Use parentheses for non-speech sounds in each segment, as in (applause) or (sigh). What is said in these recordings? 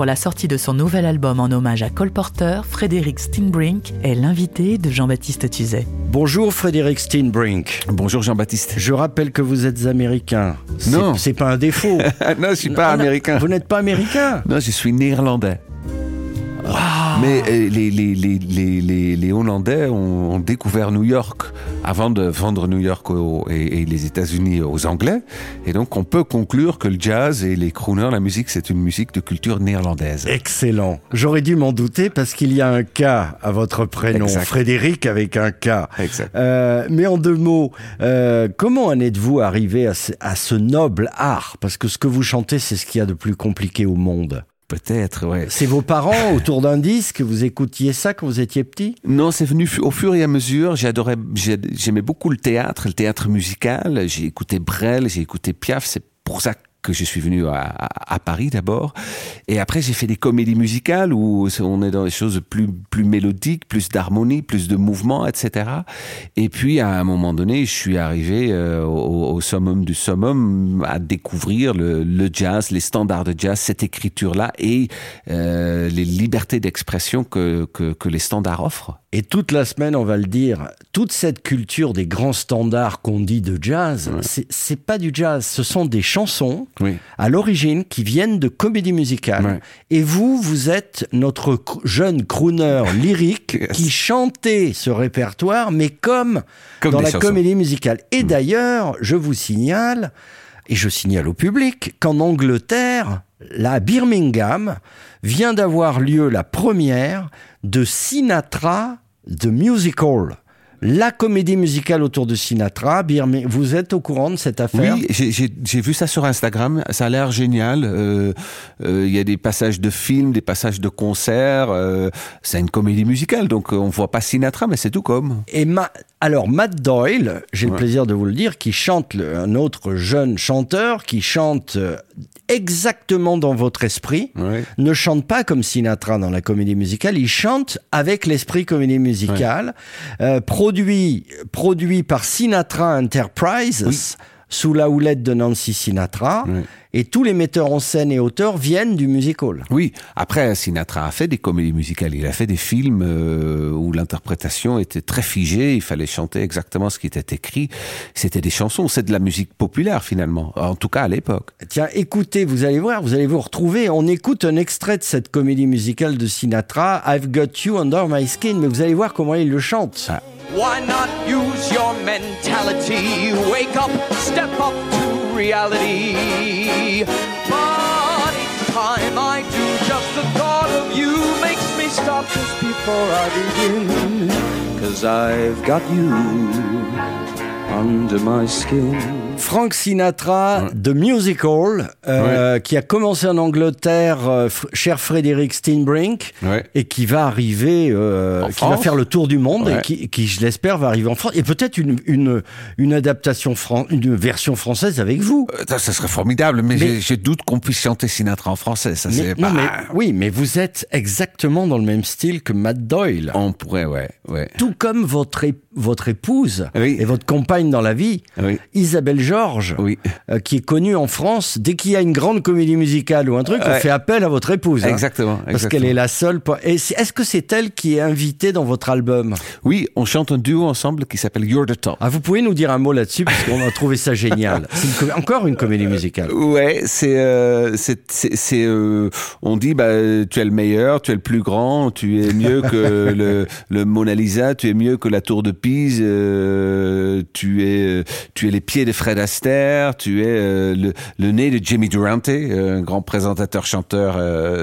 Pour la sortie de son nouvel album en hommage à Cole Porter, Frédéric Steinbrink est l'invité de Jean-Baptiste Tuzet. Bonjour Frédéric Steinbrink. Bonjour Jean-Baptiste. Je rappelle que vous êtes américain. Non. C'est pas un défaut. (laughs) non, je suis pas non, américain. Vous n'êtes pas américain Non, je suis néerlandais. Mais euh, les, les, les, les, les, les Hollandais ont, ont découvert New York avant de vendre New York aux- et, et les États-Unis aux Anglais. Et donc, on peut conclure que le jazz et les crooners, la musique, c'est une musique de culture néerlandaise. Excellent. J'aurais dû m'en douter parce qu'il y a un K à votre prénom. Exact. Frédéric avec un K. Exact. Euh, mais en deux mots, euh, comment en êtes-vous arrivé à ce, à ce noble art? Parce que ce que vous chantez, c'est ce qu'il y a de plus compliqué au monde. Peut-être, ouais. C'est vos parents (laughs) autour d'un disque, vous écoutiez ça quand vous étiez petit? Non, c'est venu au fur et à mesure. J'adorais, j'ai- j'aimais beaucoup le théâtre, le théâtre musical. J'ai écouté Brel, j'ai écouté Piaf. C'est pour ça que je suis venu à, à- à Paris d'abord. Et après, j'ai fait des comédies musicales où on est dans des choses plus, plus mélodiques, plus d'harmonie, plus de mouvement, etc. Et puis, à un moment donné, je suis arrivé euh, au, au summum du summum à découvrir le, le jazz, les standards de jazz, cette écriture-là et euh, les libertés d'expression que, que, que les standards offrent. Et toute la semaine, on va le dire, toute cette culture des grands standards qu'on dit de jazz, c'est- c'est pas du jazz, ce sont des chansons Oui. à l'origine qui viennent de comédie musicale. Ouais. Et vous, vous êtes notre jeune crooner (laughs) lyrique Yes. qui chantait ce répertoire, mais comme, Comme dans la chansons. comédie musicale. Et d'ailleurs, je vous signale, et je signale au public, qu'en Angleterre, à Birmingham, vient d'avoir lieu la première de Sinatra The Musical. La comédie musicale autour de Sinatra. Vous êtes au courant de cette affaire? Oui, j'ai- vu ça sur Instagram. Ça a l'air génial. Euh, euh, Il y a des passages de films, des passages de concerts. euh, c'est une comédie musicale, donc euh, on voit pas Sinatra, mais c'est tout comme. Et Ma- alors Matt Doyle, j'ai le plaisir de vous le dire, qui chante le- un autre jeune chanteur qui chante euh, exactement dans votre esprit, Ouais. ne chante pas comme Sinatra dans la comédie musicale, il chante avec l'esprit comédie musicale, euh, produit produit par Sinatra Enterprises. Sous la houlette de Nancy Sinatra. Et tous les metteurs en scène et auteurs viennent du musical. Oui, après Sinatra a fait des comédies musicales. Il a fait des films euh, où l'interprétation était très figée. Il fallait chanter exactement ce qui était écrit. C'était des chansons. C'est de la musique populaire finalement, en tout cas à l'époque. Tiens, écoutez, vous allez voir, vous allez vous retrouver. On écoute un extrait de cette comédie musicale de Sinatra, I've Got You Under My Skin, mais vous allez voir comment il le chante. Ah. Why not use your mentality? Wake up, step up to reality. But each time I do, just the thought of you makes me stop just before I begin. Cause I've got you under my skin. Frank Sinatra de Musical, euh, qui a commencé en Angleterre, euh, cher Frédéric Steinbrink, Ouais. et qui va arriver, euh, qui va faire le tour du monde, et Ouais. qui, qui, je l'espère, va arriver en France, et peut-être une, une, une adaptation, fran- une version française avec vous. Ça, ça serait formidable, mais, je doute qu'on puisse chanter Sinatra en français. Ça, Mais- non, pas- mais, oui, mais vous êtes exactement dans le même style que Matt Doyle. On pourrait, ouais, ouais. Tout comme votre, é- votre épouse Oui. et votre compagne dans la vie, Oui. Isabelle Georges, Oui. euh, qui est connue en France. Dès qu'il y a une grande comédie musicale ou un truc, on fait appel à votre épouse. hein. Exactement, Parce qu'elle est la seule. po- Et c'est- Est-ce que c'est elle qui est invitée dans votre album? Oui, on chante un duo ensemble qui s'appelle You're the Top. ah, Vous pouvez nous dire un mot là-dessus, parce qu'on a trouvé ça génial. C'est une encore une comédie musicale. Ouais, c'est euh, c'est, euh, on dit bah tu es le meilleur, tu es le plus grand, tu es mieux que (laughs) le le Mona Lisa, tu es mieux que la Tour de Euh, tu es euh, tu es les pieds de Fred Astaire, tu es euh, le nez de Jimmy Durante, un grand présentateur chanteur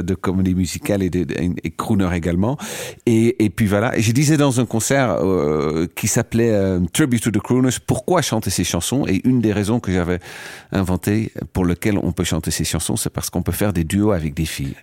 de comédie musicale et de et crooner également. Et et puis voilà, je disais dans un concert qui s'appelait Tribute to the Crooners, pourquoi chanter ces chansons? Et une des raisons que j'avais inventé pour lequel on peut chanter ces chansons, c'est parce qu'on peut faire des duos avec des filles.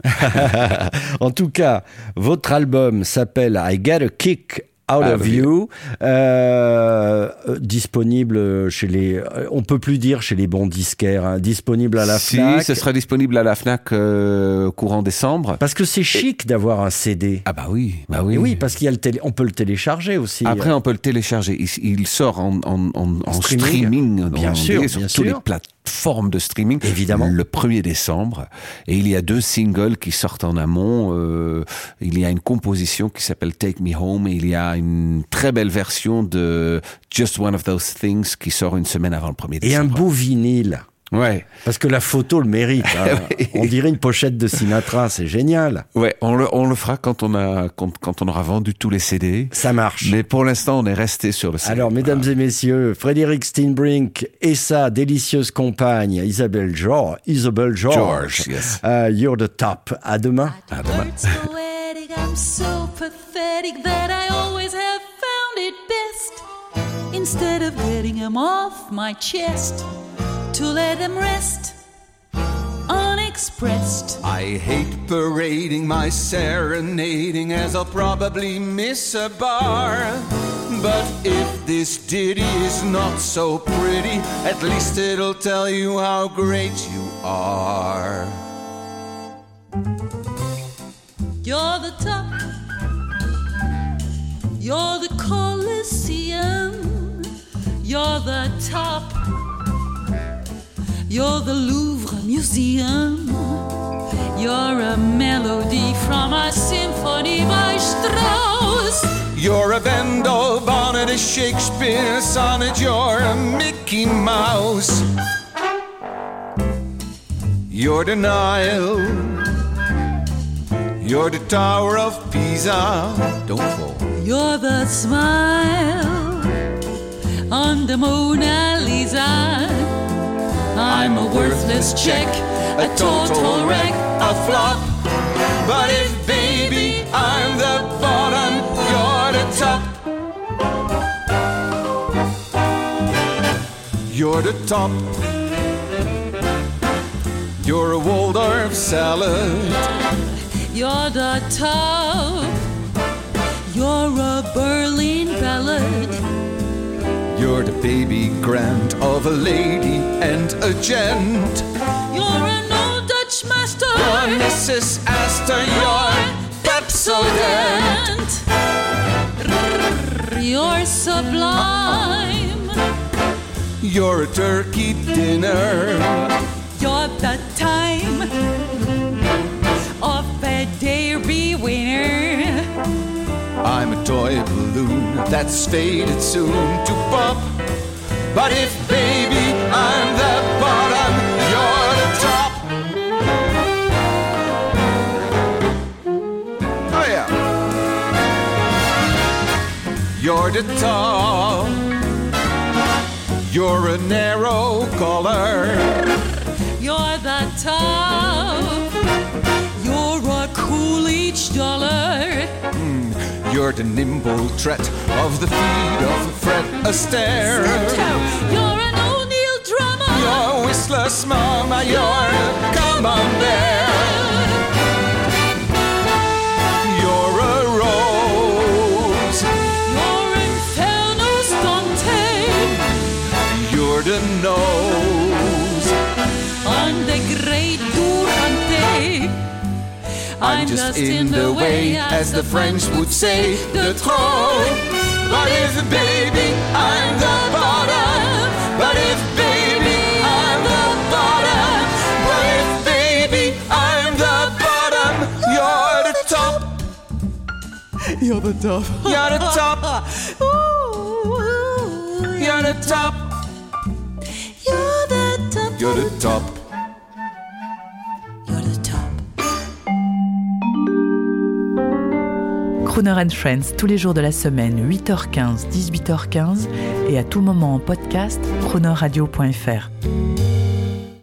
(laughs) en tout cas, votre album s'appelle I Get a Kick Out Out of You, euh, euh, disponible chez les, euh, on peut plus dire chez les bons disquaires, hein, disponible à la si, Fnac. ce sera disponible à la Fnac euh, courant décembre. Parce que c'est chic d'avoir un CD. Ah bah oui, bah oui. Et oui, parce qu'il y a le télé, on peut le télécharger aussi. Après, on peut le télécharger. Il, il sort en, en, en, en Streaming. streaming, Bien en sûr, sur toutes les sûr. Plateformes de streaming. Évidemment. Le 1er décembre. Et il y a deux singles qui sortent en amont. Euh, il y a une composition qui s'appelle Take Me Home et il y a une très belle version de Just One of Those Things qui sort une semaine avant le 1er Et un décembre. beau vinyle. Ouais. Parce que la photo le mérite. hein. (laughs) On dirait une pochette de Sinatra, c'est génial. Ouais, on le, on le fera quand on a, quand, quand on aura vendu tous les CD. Ça marche. Mais pour l'instant, on est resté sur le CD. Alors, mesdames et messieurs, Frédéric Steinbrink et sa délicieuse compagne Isabelle George. Isabelle George. George, yes. Euh, you're the top. À demain. À demain. Words poetic, I'm so pathetic that I always have found it best. Instead of getting them off my chest, to let them rest unexpressed. I hate parading my serenading as I'll probably miss a bar. But if this ditty is not so pretty, at least it'll tell you how great you are. You're the top. You're the Colosseum. You're the top. You're the Louvre Museum. You're a melody from a symphony by Strauss. You're a Bendel bonnet, a Shakespeare sonnet, you're a Mickey Mouse. You're the Nile. You're the Tower of Pisa. Don't fall. You're the smile on the Mona Lisa. I'm a worthless check, a total wreck, a flop. But if baby I'm the bottom, you're the top. You're the top. You're a Waldorf salad. You're the top. You're a Berlin. You're the baby grand of a lady and a gent. You're an old Dutch master. You're Mrs. Astor, you're Pepsodent. You're sublime. You're a turkey dinner. You're the time of a dairy winner. I'm a toy balloon that's faded soon to pop. But if baby I'm the bottom, you're the top. Oh yeah. You're the top. You're a narrow collar. You're the top. You're the nimble tread of the feet of Fred Astaire. You're an O'Neill drummer. You're Whistler's mama, you're a come just in the way, as the French would say, the throne. But if baby, I'm the bottom. But if baby, I'm the bottom. But if baby, I'm the bottom. You're the top. You're the top. You're the top. You're the top. You're the top. You're the top. Crooner and Friends tous les jours de la semaine, 8h15, 18h15 et à tout moment en podcast, croonerradio.fr.